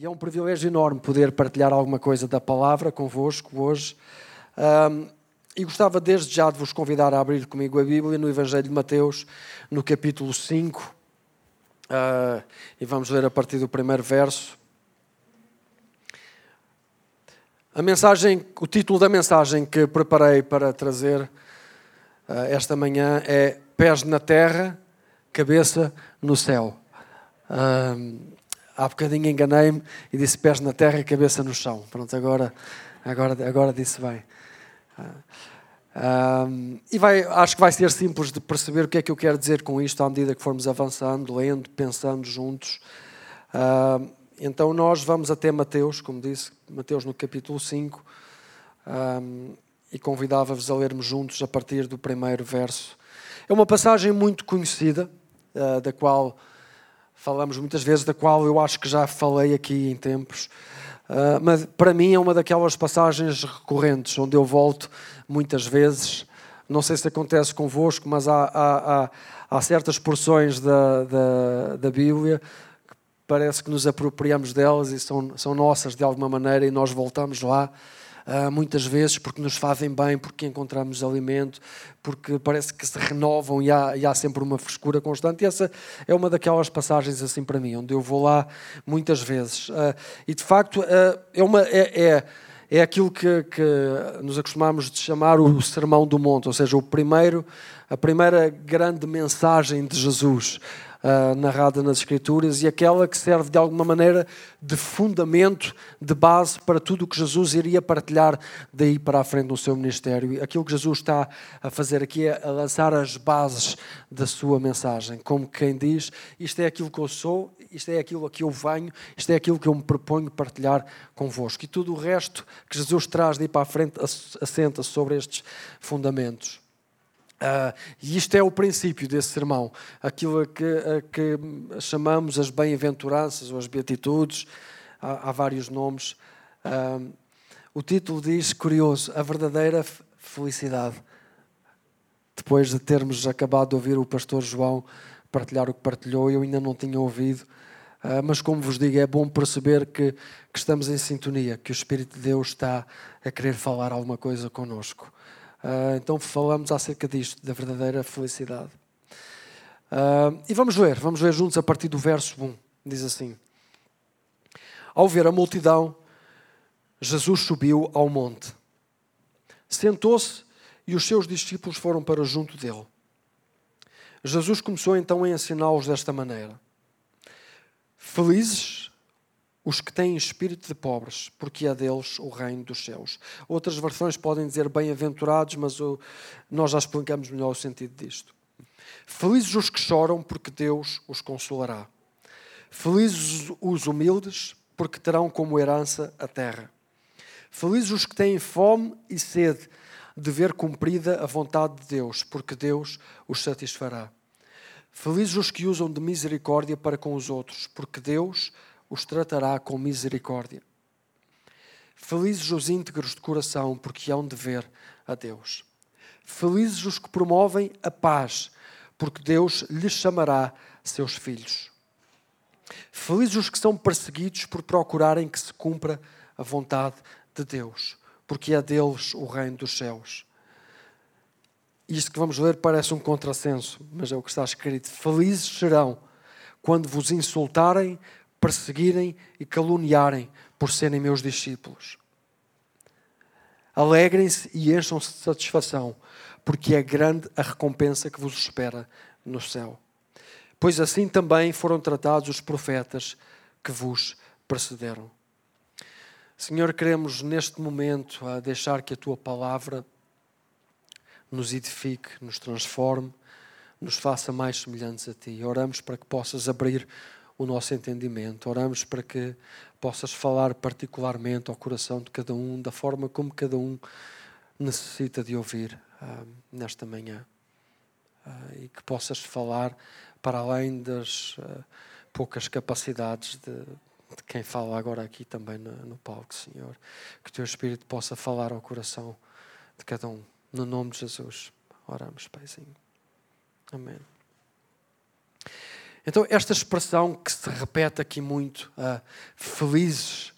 E é um privilégio enorme poder partilhar alguma coisa da palavra convosco hoje. Um, e gostava desde já de vos convidar a abrir comigo a Bíblia no Evangelho de Mateus, no capítulo 5. Uh, ah, e vamos ler a partir do primeiro verso. A mensagem, o título da mensagem que preparei para trazer uh, esta manhã é Pés na terra, cabeça no céu. Uh, há bocadinho enganei-me e disse pés na terra e cabeça no chão. Pronto, agora, agora, agora disse bem. Um, e vai, acho que vai ser simples de perceber o que é que eu quero dizer com isto à medida que formos avançando, lendo, pensando juntos. Uh, então nós vamos até Mateus, como disse, Mateus no capítulo 5, um, e convidava-vos a lermos juntos a partir do primeiro verso. É uma passagem muito conhecida, uh, da qual falamos muitas vezes, da qual eu acho que já falei aqui em tempos. Uh, mas para mim é uma daquelas passagens recorrentes, onde eu volto muitas vezes. Não sei se acontece convosco, mas há, há, há, há certas porções da, da, da Bíblia que parece que nos apropriamos delas e são, são nossas de alguma maneira e nós voltamos lá muitas vezes porque nos fazem bem, porque encontramos alimento, porque parece que se renovam e há, e há sempre uma frescura constante. E essa é uma daquelas passagens assim para mim, onde eu vou lá muitas vezes. Uh, e de facto uh, é, uma, é, é, é aquilo que, que nos acostumamos de chamar o Sermão do Monte, ou seja, o primeiro, a primeira grande mensagem de Jesus uh, narrada nas Escrituras e aquela que serve de alguma maneira de fundamento, de base para tudo o que Jesus iria partilhar daí para a frente no seu ministério. Aquilo que Jesus está a fazer aqui é a lançar as bases da sua mensagem, como quem diz: Isto é aquilo que eu sou, isto é aquilo a que eu venho, isto é aquilo que eu me proponho partilhar convosco. E tudo o resto que Jesus traz daí para a frente assenta sobre estes fundamentos. Uh, e isto é o princípio desse sermão, aquilo a que, a que chamamos as bem-aventuranças ou as beatitudes, há, há vários nomes. Uh, o título diz, curioso, a verdadeira felicidade. Depois de termos acabado de ouvir o pastor João partilhar o que partilhou, eu ainda não tinha ouvido, uh, mas como vos digo, é bom perceber que, que estamos em sintonia, que o Espírito de Deus está a querer falar alguma coisa conosco. Uh, então falamos acerca disto, da verdadeira felicidade. Uh, e vamos ver, vamos ver juntos a partir do verso 1. Diz assim: Ao ver a multidão, Jesus subiu ao monte. Sentou-se e os seus discípulos foram para junto dele. Jesus começou então a ensiná-los desta maneira: Felizes os que têm espírito de pobres, porque é deles o reino dos céus. Outras versões podem dizer bem-aventurados, mas o, nós já explicamos melhor o sentido disto. Felizes os que choram, porque Deus os consolará. Felizes os humildes, porque terão como herança a terra. Felizes os que têm fome e sede de ver cumprida a vontade de Deus, porque Deus os satisfará. Felizes os que usam de misericórdia para com os outros, porque Deus os tratará com misericórdia. Felizes os íntegros de coração, porque hão de ver a Deus. Felizes os que promovem a paz, porque Deus lhes chamará seus filhos. Felizes os que são perseguidos por procurarem que se cumpra a vontade de Deus, porque é deles o reino dos céus. Isto que vamos ler parece um contrassenso, mas é o que está escrito. Felizes serão quando vos insultarem, perseguirem e caluniarem por serem meus discípulos. Alegrem-se e encham-se de satisfação, porque é grande a recompensa que vos espera no céu. Pois assim também foram tratados os profetas que vos precederam. Senhor, queremos neste momento a deixar que a tua palavra nos edifique, nos transforme, nos faça mais semelhantes a ti. Oramos para que possas abrir o nosso entendimento. Oramos para que possas falar particularmente ao coração de cada um, da forma como cada um necessita de ouvir uh, nesta manhã. Uh, e que possas falar para além das uh, poucas capacidades de, de, quem fala agora aqui também no, no palco, Senhor. Que o teu Espírito possa falar ao coração de cada um. No nome de Jesus. Oramos, Paizinho. Amém. Então, esta expressão que se repete aqui muito, uh, felizes,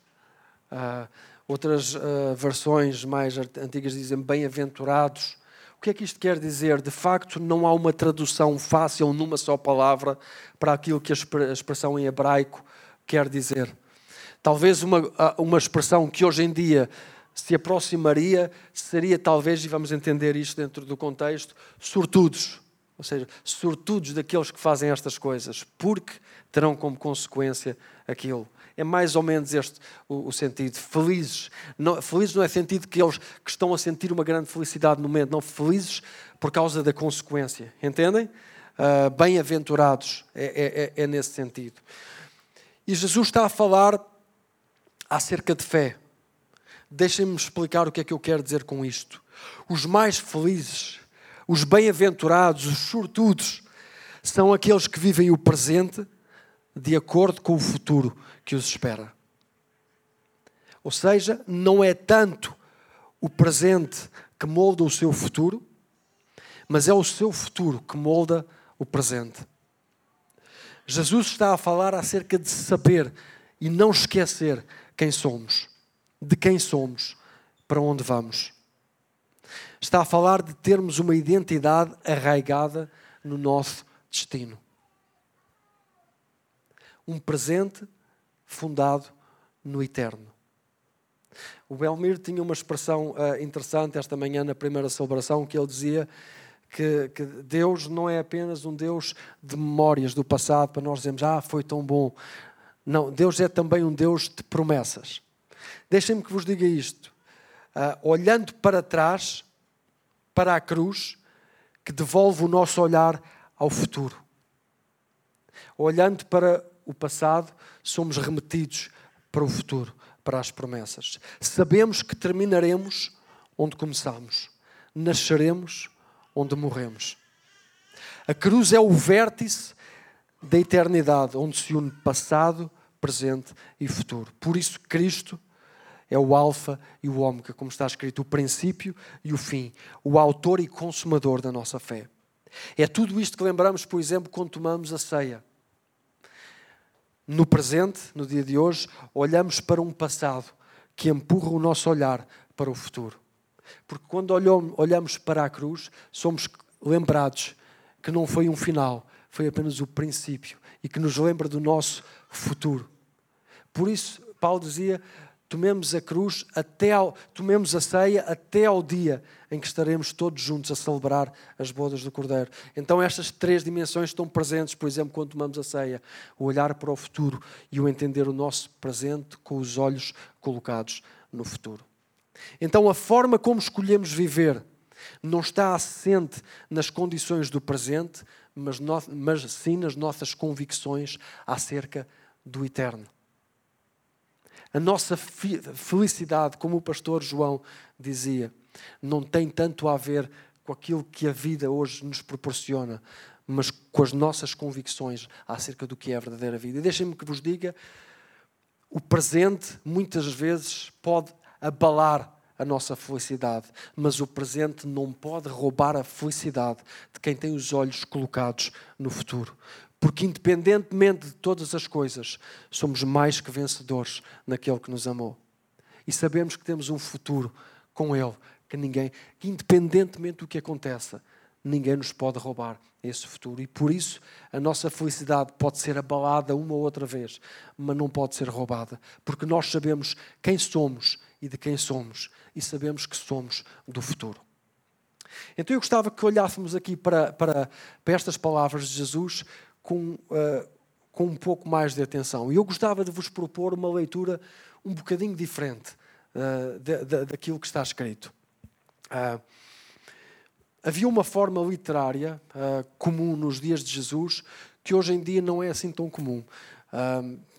uh, outras uh, versões mais antigas dizem bem-aventurados. O que é que isto quer dizer? De facto, não há uma tradução fácil numa só palavra para aquilo que a expressão em hebraico quer dizer. Talvez uma, uma expressão que hoje em dia se aproximaria seria talvez, e vamos entender isto dentro do contexto, sortudos. Ou seja, sortudos daqueles que fazem estas coisas, porque terão como consequência aquilo. É mais ou menos este o, o sentido. Felizes. Não, felizes não é sentido que eles que estão a sentir uma grande felicidade no momento. Não, felizes por causa da consequência. Entendem? Uh, Bem-aventurados. É, é, é, é nesse sentido. E Jesus está a falar acerca de fé. Deixem-me explicar o que é que eu quero dizer com isto. Os mais felizes os bem-aventurados, os sortudos, são aqueles que vivem o presente de acordo com o futuro que os espera. Ou seja, não é tanto o presente que molda o seu futuro, mas é o seu futuro que molda o presente. Jesus está a falar acerca de saber e não esquecer quem somos, de quem somos, para onde vamos está a falar de termos uma identidade arraigada no nosso destino. Um presente fundado no eterno. O Belmir tinha uma expressão uh, interessante esta manhã na primeira celebração que ele dizia que, que, Deus não é apenas um Deus de memórias do passado para nós dizermos, ah, foi tão bom. Não, Deus é também um Deus de promessas. Deixem-me que vos diga isto. Uh, olhando para trás, para a cruz que devolve o nosso olhar ao futuro. Olhando para o passado, somos remetidos para o futuro, para as promessas. Sabemos que terminaremos onde começamos, nasceremos onde morremos. A cruz é o vértice da eternidade, onde se une passado, presente e futuro. Por isso, Cristo é o Alfa e o Ômega, como está escrito, o princípio e o fim, o autor e consumador da nossa fé. É tudo isto que lembramos, por exemplo, quando tomamos a ceia. No presente, no dia de hoje, olhamos para um passado que empurra o nosso olhar para o futuro. Porque quando olhamos para a cruz, somos lembrados que não foi um final, foi apenas o princípio e que nos lembra do nosso futuro. Por isso, Paulo dizia: tomemos a cruz até ao, tomemos a ceia até ao dia em que estaremos todos juntos a celebrar as bodas do Cordeiro. Então estas três dimensões estão presentes, por exemplo, quando tomamos a ceia, o olhar para o futuro e o entender o nosso presente com os olhos colocados no futuro. Então a forma como escolhemos viver não está assente nas condições do presente, mas, no, mas sim nas nossas convicções acerca do eterno. A nossa felicidade, como o pastor João dizia, não tem tanto a ver com aquilo que a vida hoje nos proporciona, mas com as nossas convicções acerca do que é a verdadeira vida. E deixem-me que vos diga: o presente muitas vezes pode abalar a nossa felicidade, mas o presente não pode roubar a felicidade de quem tem os olhos colocados no futuro. Porque, independentemente de todas as coisas, somos mais que vencedores naquele que nos amou. E sabemos que temos um futuro com Ele, que ninguém, que independentemente do que aconteça, ninguém nos pode roubar esse futuro. E por isso a nossa felicidade pode ser abalada uma ou outra vez, mas não pode ser roubada. Porque nós sabemos quem somos e de quem somos, e sabemos que somos do futuro. Então eu gostava que olhássemos aqui para, para, para estas palavras de Jesus com, uh, com um pouco mais de atenção. E eu gostava de vos propor uma leitura um bocadinho diferente uh, de, de, daquilo que está escrito. Uh, havia uma forma literária comum nos dias de Jesus que hoje em dia não é assim tão comum.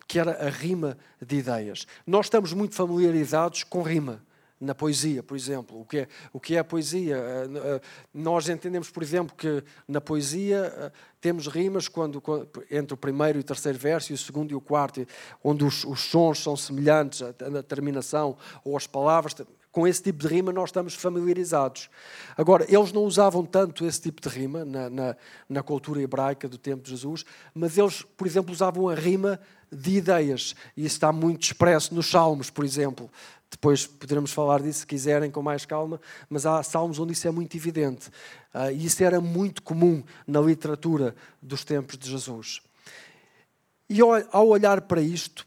que era a rima de ideias. Nós estamos muito familiarizados com rima na poesia, por exemplo. O que é, o que é a poesia? Eh, eh, nós entendemos, por exemplo, que na poesia eh, temos rimas quando, entre o primeiro e o terceiro verso, e o segundo e o quarto, onde os, os sons são semelhantes na terminação, ou as palavras. com esse tipo de rima nós estamos familiarizados. Agora, eles não usavam tanto esse tipo de rima na, na, na cultura hebraica do tempo de Jesus, mas eles, por exemplo, usavam a rima de ideias. E isso está muito expresso nos Salmos, por exemplo. Depois poderemos falar disso se quiserem com mais calma, mas há salmos onde isso é muito evidente. Uh, e isso era muito comum na literatura dos tempos de Jesus. E ao olhar para isto,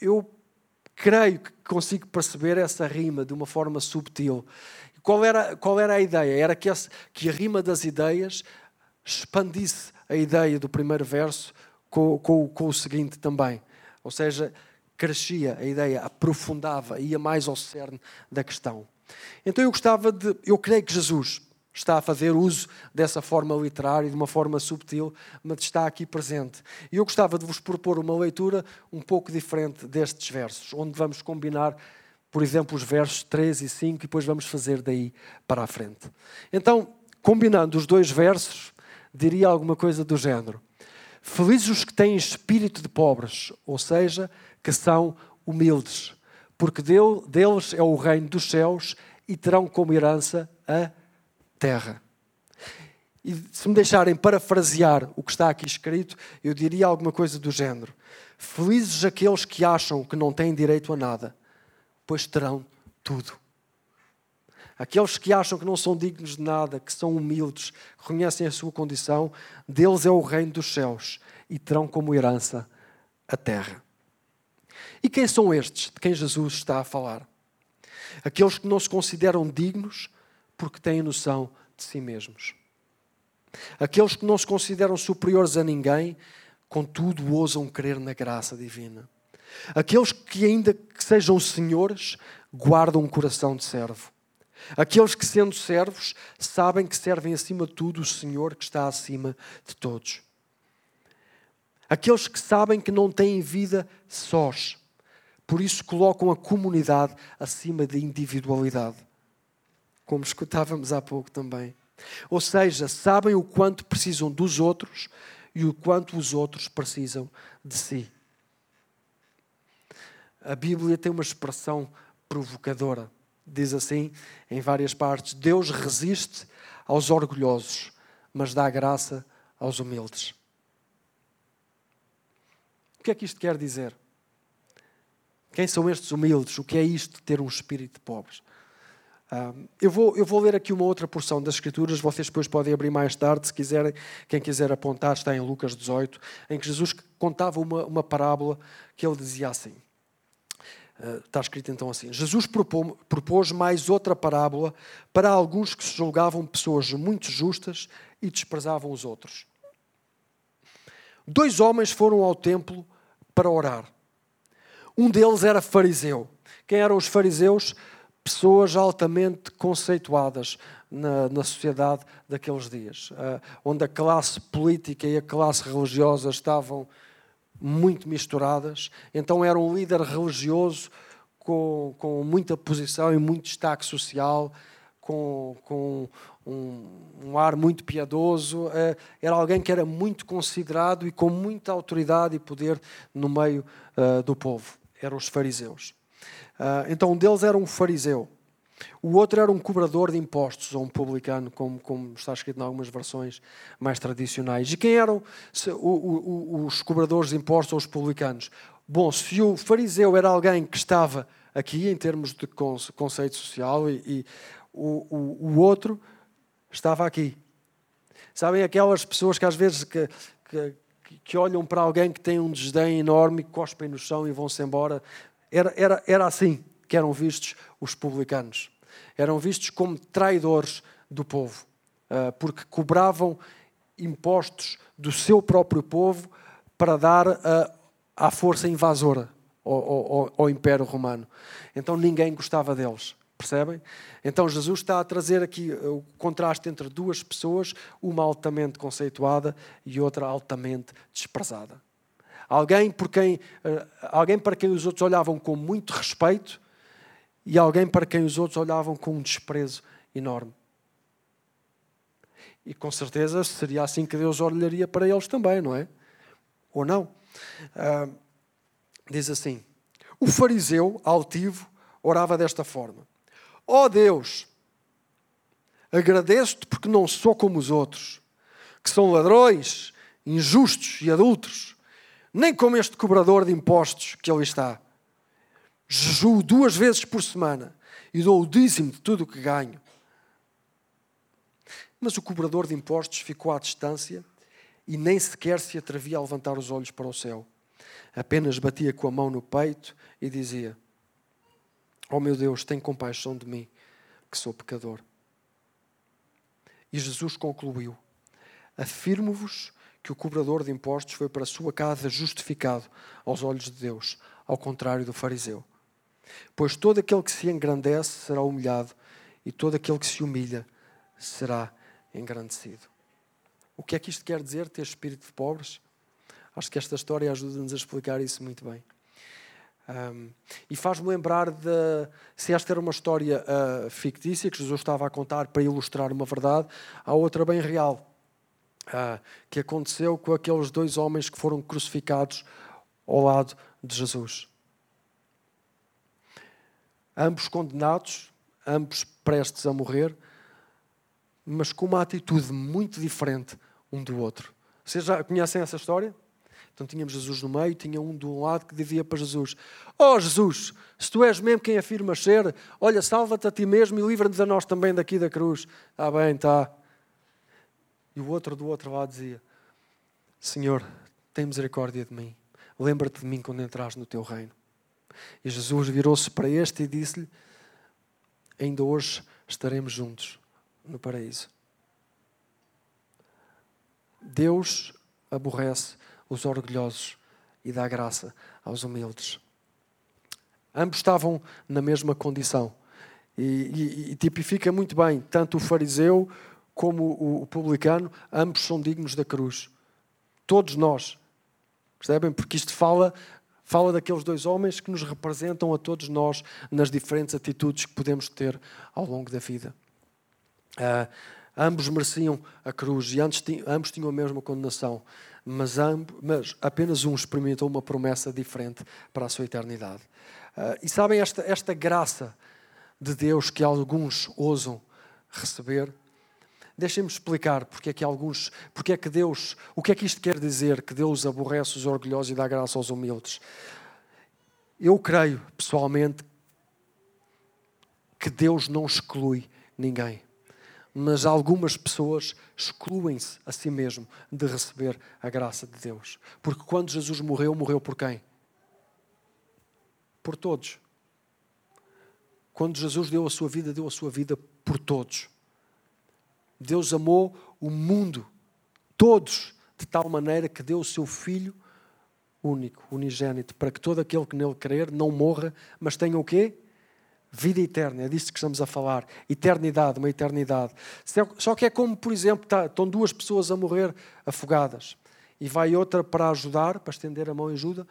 eu creio que consigo perceber essa rima de uma forma subtil. Qual era, qual era a ideia? Era que, esse, que a rima das ideias expandisse a ideia do primeiro verso com, com, com o seguinte também. Ou seja, crescia a ideia, aprofundava, ia mais ao cerne da questão. Então eu gostava de. Eu creio que Jesus está a fazer uso dessa forma literária, de uma forma subtil, mas está aqui presente. E eu gostava de vos propor uma leitura um pouco diferente destes versos, onde vamos combinar, por exemplo, os versos 3 e 5 e depois vamos fazer daí para a frente. Então, combinando os dois versos, diria alguma coisa do género: Felizes os que têm espírito de pobres, ou seja, que são humildes, porque deles é o reino dos céus e terão como herança a terra. E se me deixarem parafrasear o que está aqui escrito, eu diria alguma coisa do género: Felizes aqueles que acham que não têm direito a nada, pois terão tudo. Aqueles que acham que não são dignos de nada, que são humildes, que reconhecem a sua condição, deles é o reino dos céus e terão como herança a terra. E quem são estes de quem Jesus está a falar? Aqueles que não se consideram dignos porque têm noção de si mesmos. Aqueles que não se consideram superiores a ninguém, contudo ousam crer na graça divina. Aqueles que, ainda que sejam senhores, guardam um coração de servo. Aqueles que, sendo servos, sabem que servem acima de tudo o Senhor que está acima de todos. Aqueles que sabem que não têm vida sós, por isso colocam a comunidade acima da individualidade como escutávamos há pouco também. Ou seja, sabem o quanto precisam dos outros e o quanto os outros precisam de si. A Bíblia tem uma expressão provocadora. Diz assim em várias partes: Deus resiste aos orgulhosos, mas dá graça aos humildes. O que é que isto quer dizer? Quem são estes humildes? O que é isto de ter um espírito de pobres? eu, vou, eu vou ler aqui uma outra porção das Escrituras, vocês depois podem abrir mais tarde, se quiserem. Quem quiser apontar, está em Lucas 18, em que Jesus contava uma, uma parábola que ele dizia assim. Uh, está escrito então assim: Jesus propôs mais outra parábola para alguns que se julgavam pessoas muito justas e desprezavam os outros. Dois homens foram ao templo para orar. Um deles era fariseu. Quem eram os fariseus? pessoas altamente conceituadas na, na sociedade daqueles dias, uh, onde a classe política e a classe religiosa estavam muito misturadas. Então era um líder religioso com, com muita posição e muito destaque social, com, com um, um, ar muito piedoso. Uh, era alguém que era muito considerado e com muita autoridade e poder no meio uh, do povo. Eram os fariseus. Uh, então um deles era um fariseu. O outro era um cobrador de impostos, ou um publicano, como, como está escrito em algumas versões mais tradicionais. E quem eram os cobradores de impostos ou os publicanos? Bom, se o fariseu era alguém que estava aqui em termos de conceito social e, e o, o, o, outro estava aqui. Sabem aquelas pessoas que às vezes que, que, que olham para alguém que tem um desdém enorme, cospem no chão e vão-se embora era, era, era assim que eram vistos os publicanos. Eram vistos como traidores do povo, ah, porque cobravam impostos do seu próprio povo para dar à força invasora ao, ao, ao Império Romano. Então ninguém gostava deles. Percebem? Então Jesus está a trazer aqui o contraste entre duas pessoas, uma altamente conceituada e outra altamente desprezada. Alguém, por quem, eh, alguém para quem os outros olhavam com muito respeito e alguém para quem os outros olhavam com um desprezo enorme. E com certeza seria assim que Deus olharia para eles também, não é? Ou não? Uh, diz assim: O fariseu altivo orava desta forma: Ó oh Deus, agradeço-te porque não sou como os outros, que são ladrões, injustos e adultos, nem como este cobrador de impostos que ali está. Jejuo duas vezes por semana e dou o dízimo de tudo o que ganho. Mas o cobrador de impostos ficou à distância e nem sequer se atrevia a levantar os olhos para o céu. Apenas batia com a mão no peito e dizia: Oh meu Deus, tem compaixão de mim, que sou pecador. E Jesus concluiu: Afirmo-vos que o cobrador de impostos foi para a sua casa justificado aos olhos de Deus, ao contrário do fariseu. Pois todo aquele que se engrandece será humilhado, e todo aquele que se humilha será engrandecido. O que é que isto quer dizer, ter espírito de pobres? Acho que esta história ajuda-nos a explicar isso muito bem. Um, e faz-me lembrar de se esta era uma história uh, fictícia que Jesus estava a contar para ilustrar uma verdade, há outra bem real uh, que aconteceu com aqueles dois homens que foram crucificados ao lado de Jesus. Ambos condenados, ambos prestes a morrer, mas com uma atitude muito diferente um do outro. Vocês já conhecem essa história? Então tínhamos Jesus no meio, tinha um de um lado que dizia para Jesus: Oh Jesus, se tu és mesmo quem afirmas ser, olha, salva-te a ti mesmo e livra-nos a nós também daqui da cruz. Está bem, está. E o outro do outro lado dizia: Senhor, tem misericórdia de mim. Lembra-te de mim quando entras no teu reino. E Jesus virou-se para este e disse-lhe: Ainda hoje estaremos juntos no paraíso. Deus aborrece os orgulhosos e dá graça aos humildes. Ambos estavam na mesma condição. E, e, e tipifica muito bem, tanto o fariseu como o, o publicano, ambos são dignos da cruz. Todos nós. Percebem? Porque isto fala fala daqueles dois homens que nos representam a todos nós nas diferentes atitudes que podemos ter ao longo da vida. Uh, ambos mereciam a cruz e antes, ambos tinham a mesma condenação, mas, ambos, mas apenas um experimentou uma promessa diferente para a sua eternidade. Uh, e sabem esta, esta graça de Deus que alguns ousam receber? Deixem-me explicar porque é que alguns, porque é que Deus, o que é que isto quer dizer que Deus aborrece os orgulhosos e dá graça aos humildes. Eu creio, pessoalmente, que Deus não exclui ninguém mas algumas pessoas excluem-se a si mesmo de receber a graça de Deus. Porque quando Jesus morreu, morreu por quem? Por todos. Quando Jesus deu a sua vida, deu a sua vida por todos. Deus amou o mundo, todos, de tal maneira que deu o seu Filho único, unigênito, para que todo aquele que nele crer não morra, mas tenha o quê? Vida eterna, é disso que estamos a falar. Eternidade, uma eternidade. Só que é como, por exemplo, tá, estão duas pessoas a morrer afogadas e vai outra para ajudar, para estender a mão e ajuda.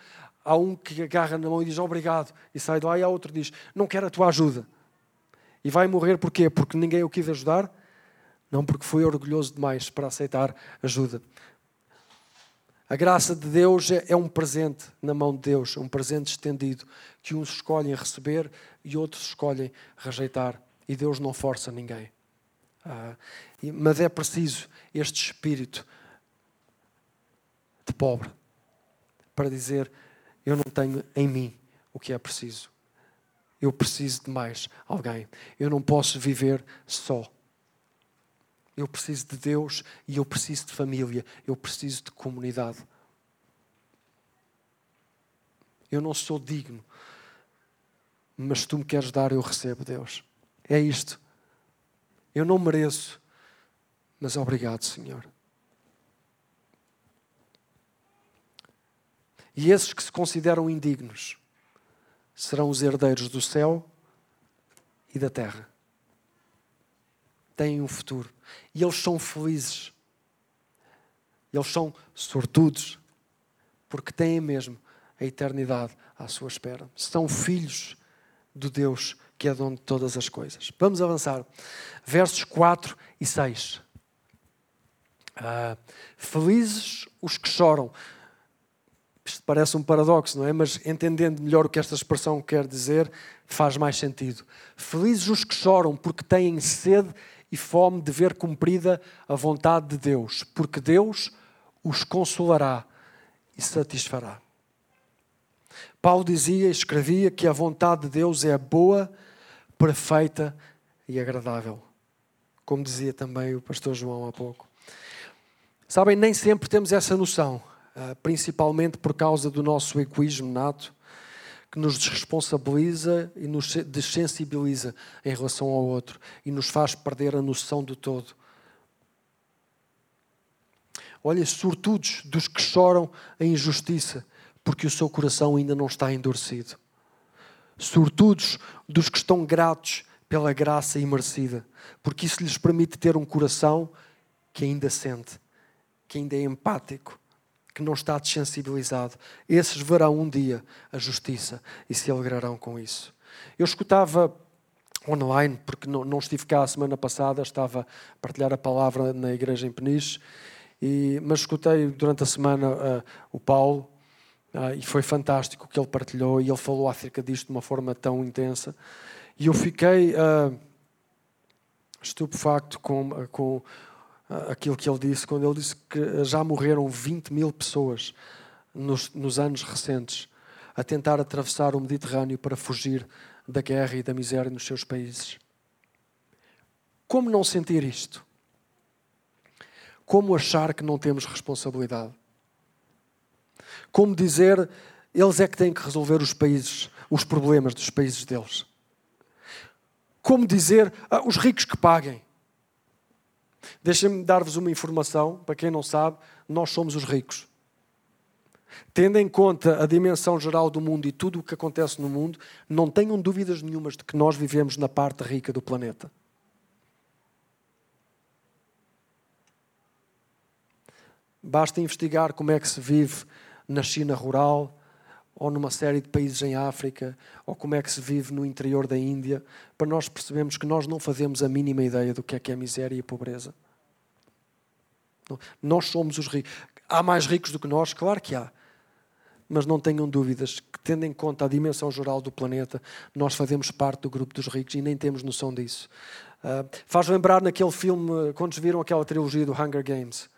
Há um que agarra na mão e diz obrigado e sai de lá, e há outro que diz não quero a tua ajuda. E vai morrer porquê? Porque ninguém o quis ajudar? Não, porque foi orgulhoso demais para aceitar ajuda. A graça de Deus é, é um presente na mão de Deus, um presente estendido, que uns escolhem receber e outros escolhem rejeitar. E Deus não força ninguém. Ah, mas é preciso este espírito de pobre para dizer: Eu não tenho em mim o que é preciso. Eu preciso de mais alguém. Eu não posso viver só. Eu preciso de Deus e eu preciso de família, eu preciso de comunidade. Eu não sou digno, mas tu me queres dar, eu recebo, Deus. É isto. Eu não mereço, mas obrigado, Senhor. E esses que se consideram indignos serão os herdeiros do céu e da terra têm um futuro. E eles são felizes. Eles são sortudos, porque têm mesmo a eternidade à sua espera. São filhos do Deus que é dono de todas as coisas. Vamos avançar. Versos 4 e 6. Ah, felizes os que choram. Isto parece um paradoxo, não é? Mas entendendo melhor o que esta expressão quer dizer, faz mais sentido. Felizes os que choram, porque têm sede e fome de ver cumprida a vontade de Deus, porque Deus os consolará e satisfará. Paulo dizia e escrevia que a vontade de Deus é boa, perfeita e agradável. Como dizia também o pastor João há pouco. Sabem, nem sempre temos essa noção, ah, principalmente por causa do nosso egoísmo nato, que nos desresponsabiliza e nos desensibiliza em relação ao outro e nos faz perder a noção do todo. Olha, sortudos dos que choram a injustiça, porque o seu coração ainda não está endurecido. Sortudos dos que estão gratos pela graça imerecida, porque isso lhes permite ter um coração que ainda sente, que ainda é empático, que não está desensibilizado. Esses verão um dia a justiça e se alegrarão com isso. Eu escutava online, porque não, não estive cá a semana passada, estava a partilhar a palavra na igreja em Peniche, e, mas escutei durante a semana uh, o Paulo, uh, e foi fantástico o que ele partilhou, e ele falou acerca disto de uma forma tão intensa. E eu fiquei uh, estupefacto com, com aquilo que ele disse, quando ele disse que já morreram 20 mil pessoas nos, nos anos recentes a tentar atravessar o Mediterrâneo para fugir da guerra e da miséria nos seus países. Como não sentir isto? Como achar que não temos responsabilidade? Como dizer, eles é que têm que resolver os países, os problemas dos países deles? Como dizer, ah, os ricos que paguem? Deixem-me dar-vos uma informação, para quem não sabe, nós somos os ricos. Tendo em conta a dimensão geral do mundo e tudo o que acontece no mundo, não tenham dúvidas nenhumas de que nós vivemos na parte rica do planeta. Basta investigar como é que se vive na China rural, ou numa série de países em África, ou como é que se vive no interior da Índia, para nós percebermos que nós não fazemos a mínima ideia do que é que é miséria e pobreza. Nós somos os ricos. Há mais ricos do que nós? Claro que há. Mas não tenham dúvidas que, tendo em conta a dimensão geral do planeta, nós fazemos parte do grupo dos ricos e nem temos noção disso. Uh, faz lembrar naquele filme, quando viram aquela trilogia do Hunger Games.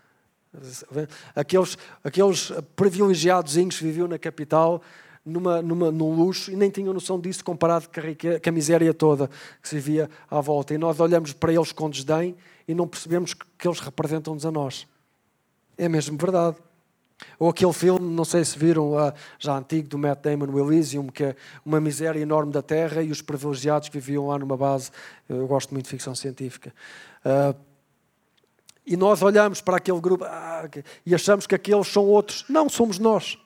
Aqueles, aqueles privilegiados que viviam na capital numa, numa, num luxo e nem tinham noção disso comparado com a, com a miséria toda que se via à volta. E nós olhamos para eles com desdém e não percebemos que, eles representam-nos a nós. É mesmo verdade. Ou aquele filme, não sei se viram, já antigo, do Matt Damon, o Elysium, que é uma miséria enorme da Terra e os privilegiados que viviam lá numa base. Eu gosto muito de ficção científica. Uh, e nós olhamos para aquele grupo ah, e achamos que aqueles são outros. Não, somos nós.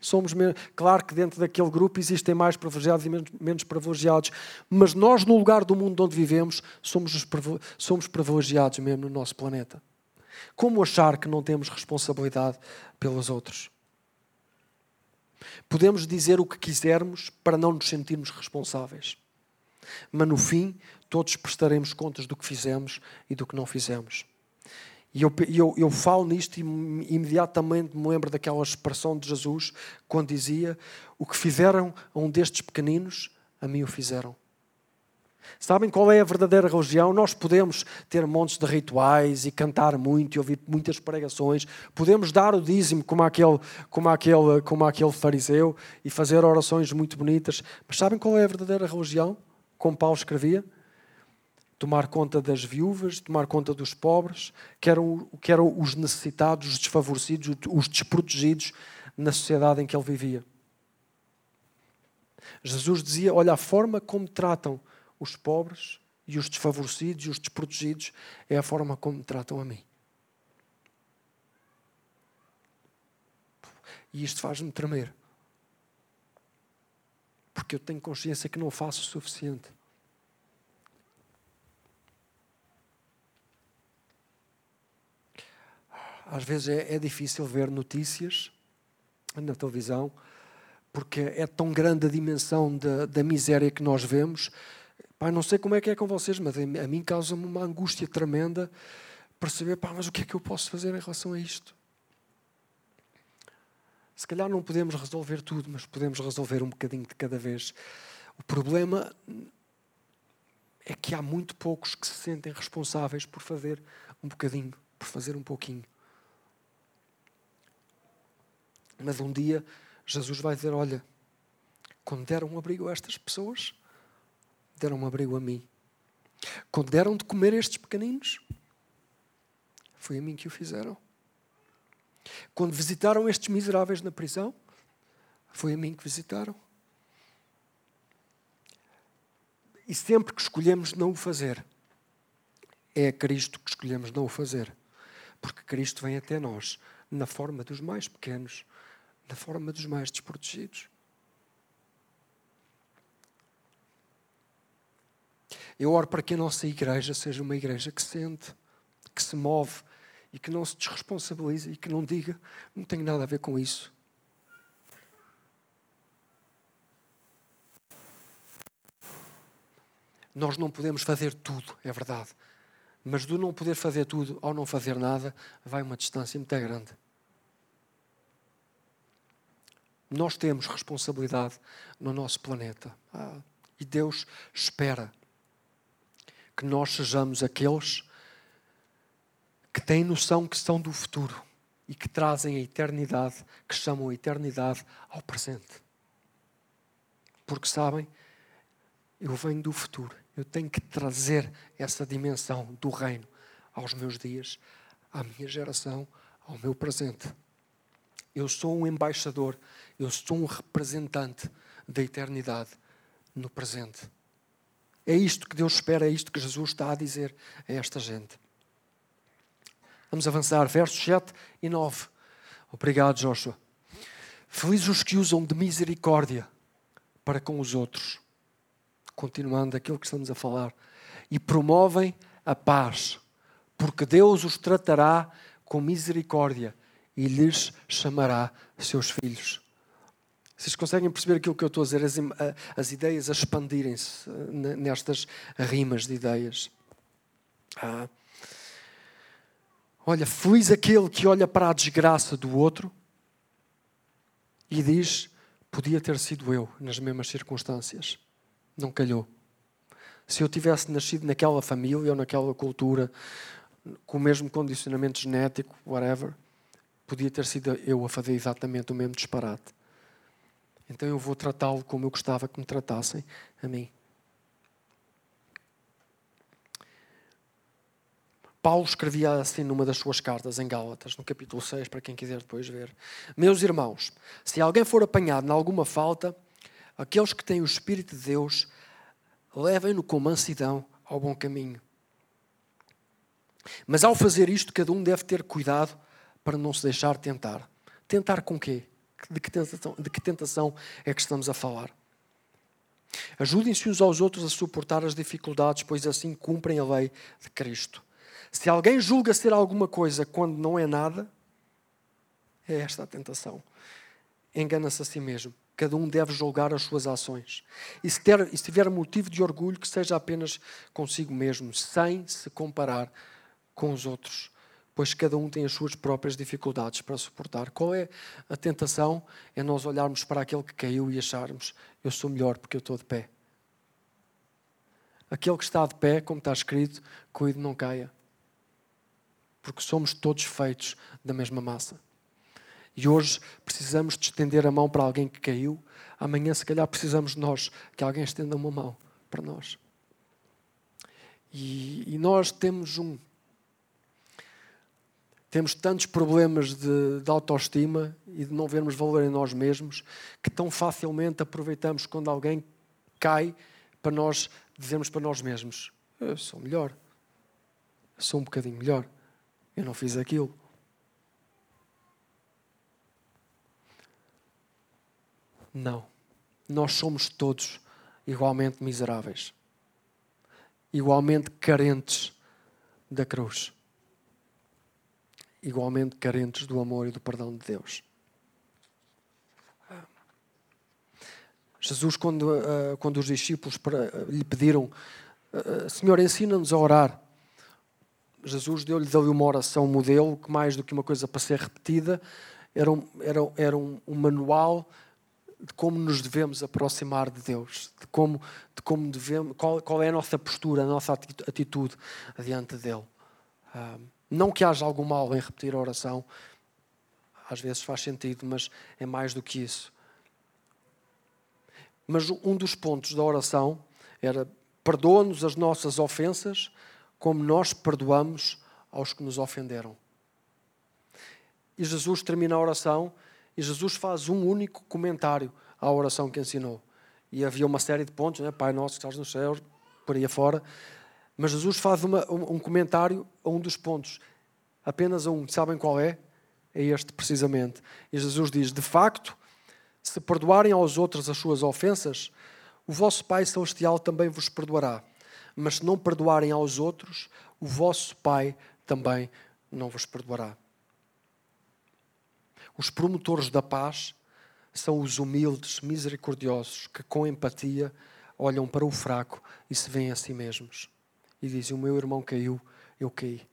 Somos. Claro que dentro daquele grupo existem mais privilegiados e menos, menos privilegiados, mas nós, no lugar do mundo onde vivemos, somos, os, somos privilegiados mesmo no nosso planeta. Como achar que não temos responsabilidade pelos outros? Podemos dizer o que quisermos para não nos sentirmos responsáveis, mas no fim, todos prestaremos contas do que fizemos e do que não fizemos. E eu, eu, eu falo nisto e imediatamente me lembro daquela expressão de Jesus quando dizia: O que fizeram a um destes pequeninos, a mim o fizeram. Sabem qual é a verdadeira religião? Nós podemos ter montes de rituais e cantar muito e ouvir muitas pregações, podemos dar o dízimo como aquele, como aquele, como aquele fariseu e fazer orações muito bonitas, mas sabem qual é a verdadeira religião? Como Paulo escrevia? Tomar conta das viúvas, tomar conta dos pobres, que eram, que eram os necessitados, os desfavorecidos, os desprotegidos na sociedade em que ele vivia. Jesus dizia: Olha, a forma como tratam os pobres e os desfavorecidos e os desprotegidos é a forma como me tratam a mim. E isto faz-me tremer. Porque eu tenho consciência que não faço o suficiente. Às vezes é, é difícil ver notícias na televisão, porque é tão grande a dimensão da, da miséria que nós vemos. Pai, não sei como é que é com vocês, mas a mim causa-me uma angústia tremenda perceber, pá, mas o que é que eu posso fazer em relação a isto? Se calhar não podemos resolver tudo, mas podemos resolver um bocadinho de cada vez. O problema é que há muito poucos que se sentem responsáveis por fazer um bocadinho, por fazer um pouquinho. Mas um dia Jesus vai dizer: Olha, quando deram um abrigo a estas pessoas, deram um abrigo a mim. Quando deram de comer estes pequeninos, foi a mim que o fizeram. Quando visitaram estes miseráveis na prisão, foi a mim que visitaram. E sempre que escolhemos não o fazer, é a Cristo que escolhemos não o fazer. Porque Cristo vem até nós na forma dos mais pequenos, na forma dos mais desprotegidos. Eu oro para que a nossa igreja seja uma igreja que sente, que se move e que não se desresponsabilize e que não diga, não tenho nada a ver com isso. Nós não podemos fazer tudo, é verdade. Mas do não poder fazer tudo ao não fazer nada, vai uma distância muito grande. Nós temos responsabilidade no nosso planeta. Ah, e Deus espera que nós sejamos aqueles que têm noção que são do futuro e que trazem a eternidade, que chamam a eternidade ao presente. Porque sabem, eu venho do futuro eu tenho que trazer essa dimensão do reino aos meus dias, à minha geração, ao meu presente. Eu sou um embaixador, eu sou um representante da eternidade no presente. É isto que Deus espera, é isto que Jesus está a dizer a esta gente. Vamos avançar, versos 7 e 9. Obrigado, Joshua. Felizes os que usam de misericórdia para com os outros continuando aquilo que estamos a falar, e promovem a paz, porque Deus os tratará com misericórdia e lhes chamará seus filhos. Vocês conseguem perceber aquilo que eu estou a dizer, as, as ideias a expandirem-se eh, nestas rimas de ideias. Ah. Olha, feliz aquele que olha para a desgraça do outro e diz: Podia ter sido eu nas mesmas circunstâncias. Não calhou. Se eu tivesse nascido naquela família ou naquela cultura, com o mesmo condicionamento genético, whatever, podia ter sido eu a fazer exatamente o mesmo disparate. Então eu vou tratá-lo como eu gostava que me tratassem a mim. Paulo escrevia assim numa das suas cartas em Gálatas, no capítulo 6, para quem quiser depois ver. Meus irmãos, se alguém for apanhado em alguma falta, Aqueles que têm o Espírito de Deus, levem-no com mansidão ao bom caminho. Mas ao fazer isto, cada um deve ter cuidado para não se deixar tentar. Tentar com quê? De que tentação, de que tentação é que estamos a falar? Ajudem-se uns aos outros a suportar as dificuldades, pois assim cumprem a lei de Cristo. Se alguém julga ser alguma coisa quando não é nada, é esta a tentação. Engana-se a si mesmo. Cada um deve julgar as suas ações. E se, ter, e se tiver motivo de orgulho, que seja apenas consigo mesmo, sem se comparar com os outros, pois cada um tem as suas próprias dificuldades para suportar. Qual é a tentação? É nós olharmos para aquele que caiu e acharmos: eu sou melhor porque eu estou de pé. Aquele que está de pé, como está escrito, cuide não caia. Porque somos todos feitos da mesma massa. E hoje precisamos de estender a mão para alguém que caiu. Amanhã, se calhar, precisamos nós que alguém estenda uma mão para nós. E, e nós temos um. Temos tantos problemas de, de autoestima e de não vermos valor em nós mesmos que tão facilmente aproveitamos quando alguém cai para nós dizermos para nós mesmos: Eu sou melhor, eu sou um bocadinho melhor, eu não fiz aquilo. Não. Nós somos todos igualmente miseráveis, igualmente carentes da cruz, igualmente carentes do amor e do perdão de Deus. Jesus, quando, uh, quando os discípulos uh, lhe pediram, uh, Senhor, ensina-nos a orar. Jesus deu-lhe deu uma oração modelo, que mais do que uma coisa para ser repetida, era um, era, era um, um manual de como nos devemos aproximar de Deus, de como, de como devemos, qual, qual é a nossa postura, a nossa atitude diante dele. Ah, não que haja algum mal em repetir a oração, às vezes faz sentido, mas é mais do que isso. Mas um dos pontos da oração era perdoa-nos as nossas ofensas, como nós perdoamos aos que nos ofenderam. E Jesus termina a oração e Jesus faz um único comentário à oração que ensinou. E havia uma série de pontos, né? Pai nosso que estás nos céus, por aí afora. Mas Jesus faz uma, um, um comentário a um dos pontos. Apenas a um. Sabem qual é? É este precisamente. E Jesus diz: De facto, se perdoarem aos outros as suas ofensas, o vosso Pai Celestial também vos perdoará. Mas se não perdoarem aos outros, o vosso Pai também não vos perdoará. Os promotores da paz são os humildes, misericordiosos, que com empatia olham para o fraco e se veem a si mesmos. E dizem: O meu irmão caiu, eu caí.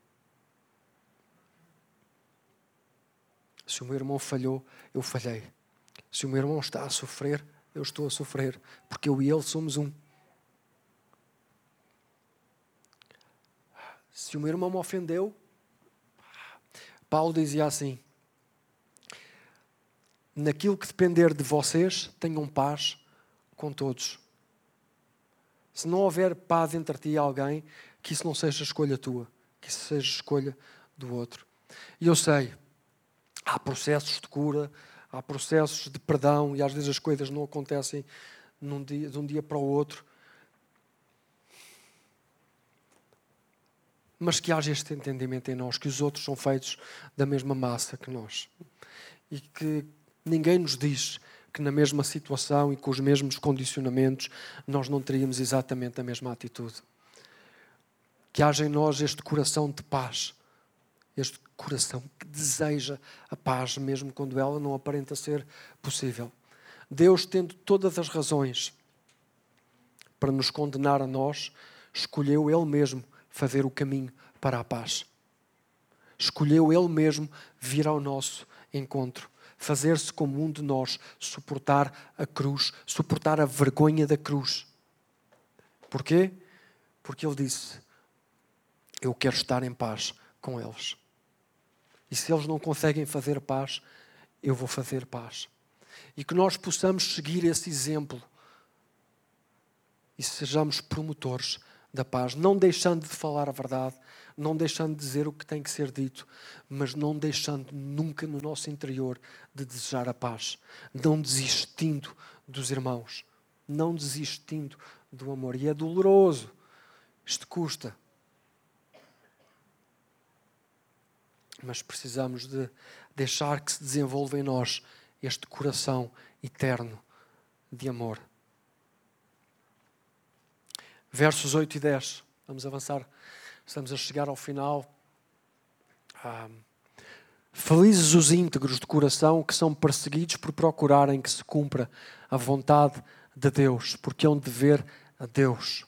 Se o meu irmão falhou, eu falhei. Se o meu irmão está a sofrer, eu estou a sofrer, porque eu e ele somos um. Se o meu irmão me ofendeu, Paulo dizia assim: naquilo que depender de vocês, tenham paz com todos. Se não houver paz entre ti e alguém, que isso não seja escolha tua, que isso seja escolha do outro. E eu sei, há processos de cura, há processos de perdão, e às vezes as coisas não acontecem num dia, de um dia para o outro. Mas que haja este entendimento em nós, que os outros são feitos da mesma massa que nós. E que Ninguém nos diz que na mesma situação e com os mesmos condicionamentos nós não teríamos exatamente a mesma atitude. Que haja em nós este coração de paz, este coração que deseja a paz, mesmo quando ela não aparenta ser possível. Deus, tendo todas as razões para nos condenar a nós, escolheu Ele mesmo fazer o caminho para a paz. Escolheu Ele mesmo vir ao nosso encontro fazer-se como um de nós, suportar a cruz, suportar a vergonha da cruz. Porquê? Porque ele disse: Eu quero estar em paz com eles. E se eles não conseguem fazer paz, eu vou fazer paz. E que nós possamos seguir esse exemplo e sejamos promotores da paz, não deixando de falar a verdade, não deixando de dizer o que tem que ser dito, mas não deixando nunca no nosso interior de desejar a paz, não desistindo dos irmãos, não desistindo do amor. E é doloroso, isto custa. Mas precisamos de deixar que se desenvolva em nós este coração eterno de amor. Versos 8 e 10. Vamos avançar. Estamos a chegar ao final. Ah, felizes os íntegros de coração que são perseguidos por procurarem que se cumpra a vontade de Deus, porque é um dever a Deus.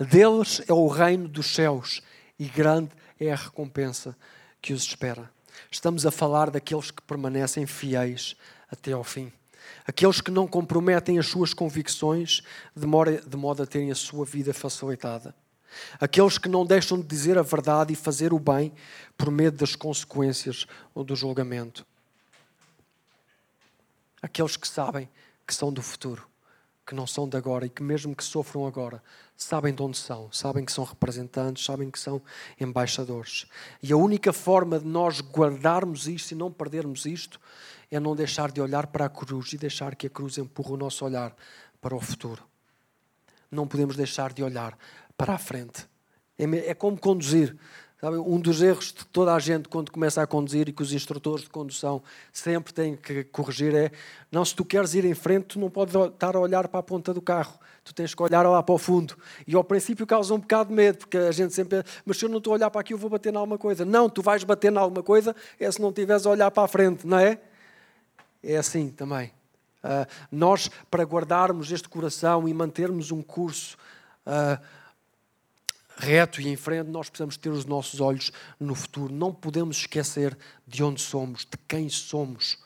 Deles é o reino dos céus e grande é a recompensa que os espera. Estamos a falar daqueles que permanecem fiéis até ao fim. Aqueles que não comprometem as suas convicções de modo a terem a sua vida facilitada. Aqueles que não deixam de dizer a verdade e fazer o bem por medo das consequências ou do julgamento. Aqueles que sabem que são do futuro, que não são de agora e que, mesmo que sofram agora, sabem de onde são, sabem que são representantes, sabem que são embaixadores. E a única forma de nós guardarmos isto e não perdermos isto é não deixar de olhar para a cruz e deixar que a cruz empurre o nosso olhar para o futuro. Não podemos deixar de olhar para a frente. É, é como conduzir. Sabe? Um dos erros de toda a gente quando começa a conduzir e que os instrutores de condução sempre têm que corrigir é: não, se tu queres ir em frente, tu não podes estar a olhar para a ponta do carro, tu tens que olhar lá para o fundo. E ao princípio causa um bocado de medo, porque a gente sempre, mas se eu não estou a olhar para aqui, eu vou bater em alguma coisa. Não, tu vais bater em alguma coisa, é se não estiveres a olhar para a frente, não é? é assim também. Uh, nós, para guardarmos este coração e mantermos um curso uh, reto e em frente, nós precisamos ter os nossos olhos no futuro. Não podemos esquecer de onde somos, de quem somos.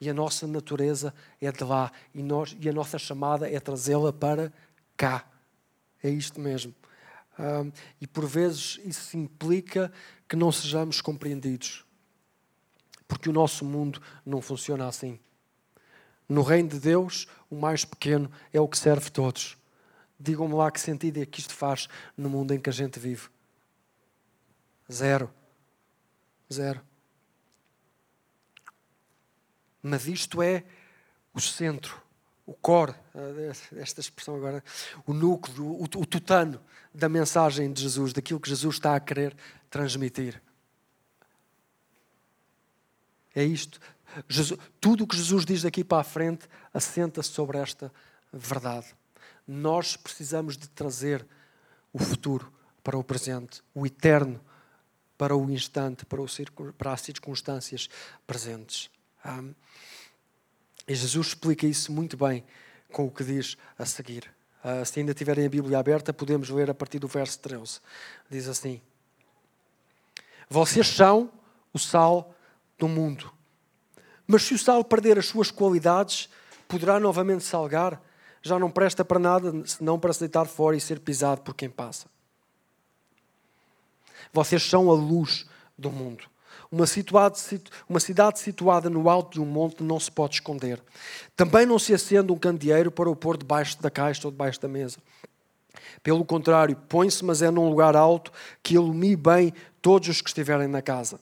E a nossa natureza é de lá. E, nós, e a nossa chamada é trazê-la para cá. É isto mesmo. Um, e por vezes isso implica que não sejamos compreendidos. Porque o nosso mundo não funciona assim. No reino de Deus, o mais pequeno é o que serve todos. Digam-me lá que sentido é que isto faz no mundo em que a gente vive. Zero. Zero. Mas isto é o centro, o core, esta expressão agora, o núcleo, o, o tutano da mensagem de Jesus, daquilo que Jesus está a querer transmitir. É isto. Jesus, tudo o que Jesus diz daqui para a frente assenta-se sobre esta verdade. Nós precisamos de trazer o futuro para o presente, o eterno para o instante, para, o, para as circunstâncias presentes. Um, e Jesus explica isso muito bem com o que diz a seguir. Uh, se ainda tiverem a Bíblia aberta, podemos ler a partir do verso 13. Diz assim: Vocês são o sal do mundo. Mas se o sal perder as suas qualidades, poderá novamente salgar? Já não presta para nada, senão para se deitar fora e ser pisado por quem passa. Vocês são a luz do mundo. Uma, situado, uma, cidade situada no alto de um monte não se pode esconder. Também não se acende um candeeiro para o pôr debaixo da caixa ou debaixo da mesa. Pelo contrário, põe-se, mas é num lugar alto que ilumine bem todos os que estiverem na casa.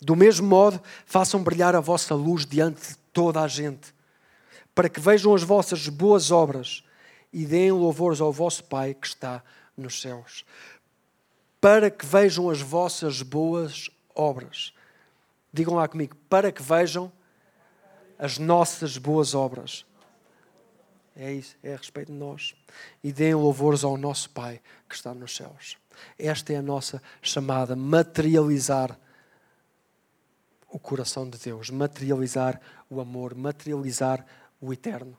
Do mesmo modo, façam brilhar a vossa luz diante de toda a gente, para que vejam as vossas boas obras e deem louvores ao vosso Pai que está nos céus. Para que vejam as vossas boas obras. Digam lá comigo, para que vejam as nossas boas obras. É isso, é a respeito de nós. E deem louvores ao nosso Pai que está nos céus. Esta é a nossa chamada, materializar o coração de Deus, materializar o amor, materializar o eterno.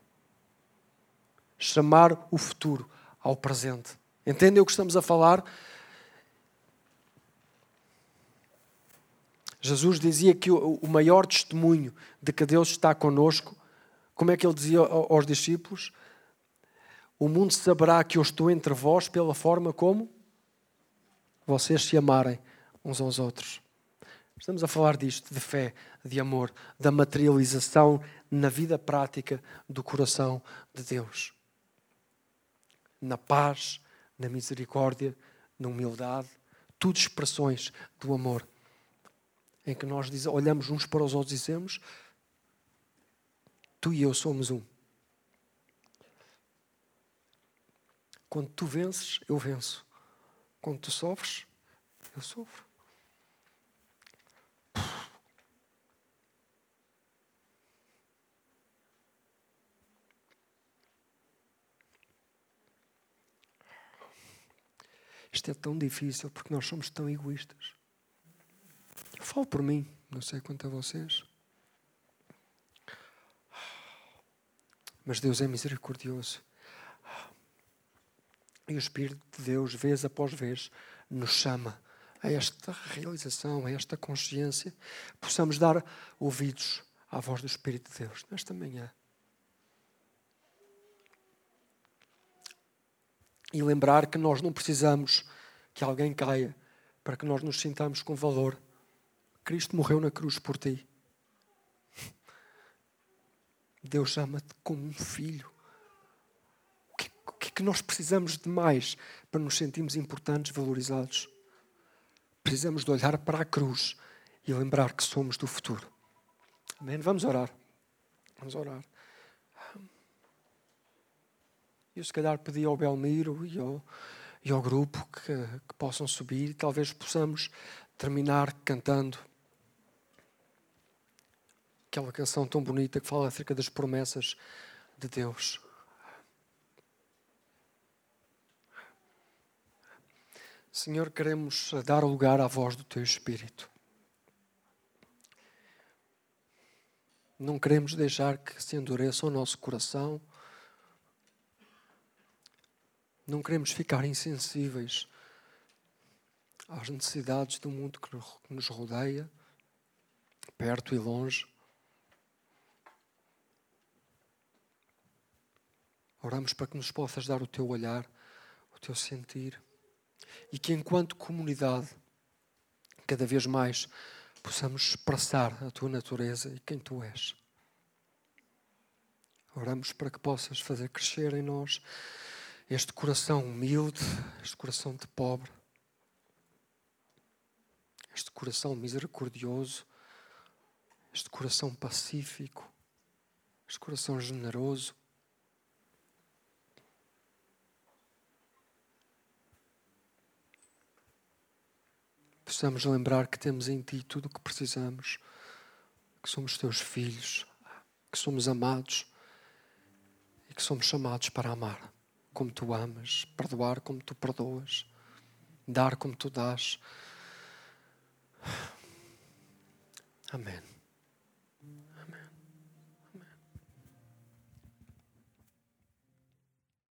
Chamar o futuro ao presente. Entendem o que estamos a falar? Jesus dizia que o maior testemunho de que Deus está conosco, como é que ele dizia aos discípulos? O mundo saberá que eu estou entre vós pela forma como vocês se amarem uns aos outros. Estamos a falar disto, de fé, de amor, da materialização na vida prática do coração de Deus. Na paz, na misericórdia, na humildade, tudo expressões do amor. Em que nós olhamos uns para os outros e dizemos: Tu e eu somos um. Quando tu vences, eu venço. Quando tu sofres, eu sofro. Isto é tão difícil porque nós somos tão egoístas. Eu falo por mim, não sei quanto a vocês. Mas Deus é misericordioso. E o Espírito de Deus, vez após vez, nos chama a esta realização, a esta consciência, possamos dar ouvidos à voz do Espírito de Deus nesta manhã. E lembrar que nós não precisamos que alguém caia para que nós nos sintamos com valor. Cristo morreu na cruz por ti. Deus ama-te como um filho. O que, o que é que nós precisamos de mais para nos sentirmos importantes, valorizados? Precisamos de olhar para a cruz e lembrar que somos do futuro. Amém? Vamos orar. Vamos orar. Eu, se calhar, pedi ao Belmiro e ao, e ao grupo que, que possam subir talvez possamos terminar cantando aquela canção tão bonita que fala acerca das promessas de Deus. Senhor, queremos dar lugar à voz do Teu Espírito. Não queremos deixar que se endureça o nosso coração não queremos ficar insensíveis às necessidades do mundo que nos rodeia, perto e longe. Oramos para que nos possas dar o teu olhar, o teu sentir, e que enquanto comunidade, cada vez mais possamos expressar a tua natureza e quem tu és. Oramos para que possas fazer crescer em nós este coração humilde, este coração de pobre, este coração misericordioso, este coração pacífico, este coração generoso. Possamos lembrar que temos em Ti tudo o que precisamos, que somos Teus filhos, que somos amados e que somos chamados para amar como Tu amas, perdoar como Tu perdoas, dar como Tu dás. Amém.